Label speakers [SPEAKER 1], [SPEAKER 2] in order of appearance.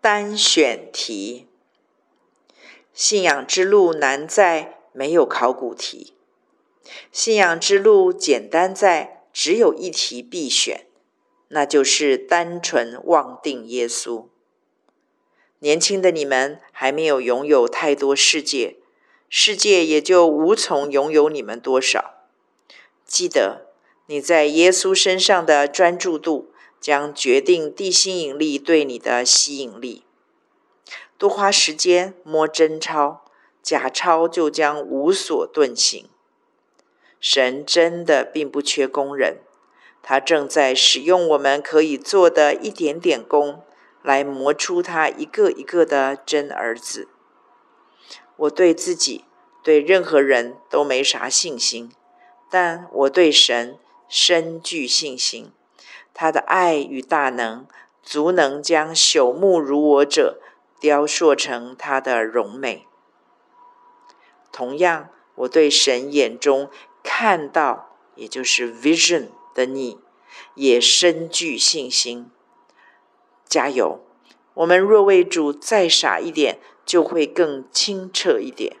[SPEAKER 1] 单选题。信仰之路难在没有考古题，信仰之路简单在只有一题必选，那就是单纯妄定耶稣。年轻的你们还没有拥有太多世界，世界也就无从拥有你们多少。记得你在耶稣身上的专注度，将决定地心引力对你的吸引力。多花时间摸真钞，假钞就将无所遁形。神真的并不缺工人，他正在使用我们可以做的一点点工，来磨出他一个一个的真儿子。我对自己、对任何人都没啥信心，但我对神深具信心。他的爱与大能，足能将朽木如我者。雕塑成他的荣美。同样，我对神眼中看到，也就是 vision 的你，也深具信心。加油！我们若为主再傻一点，就会更清澈一点。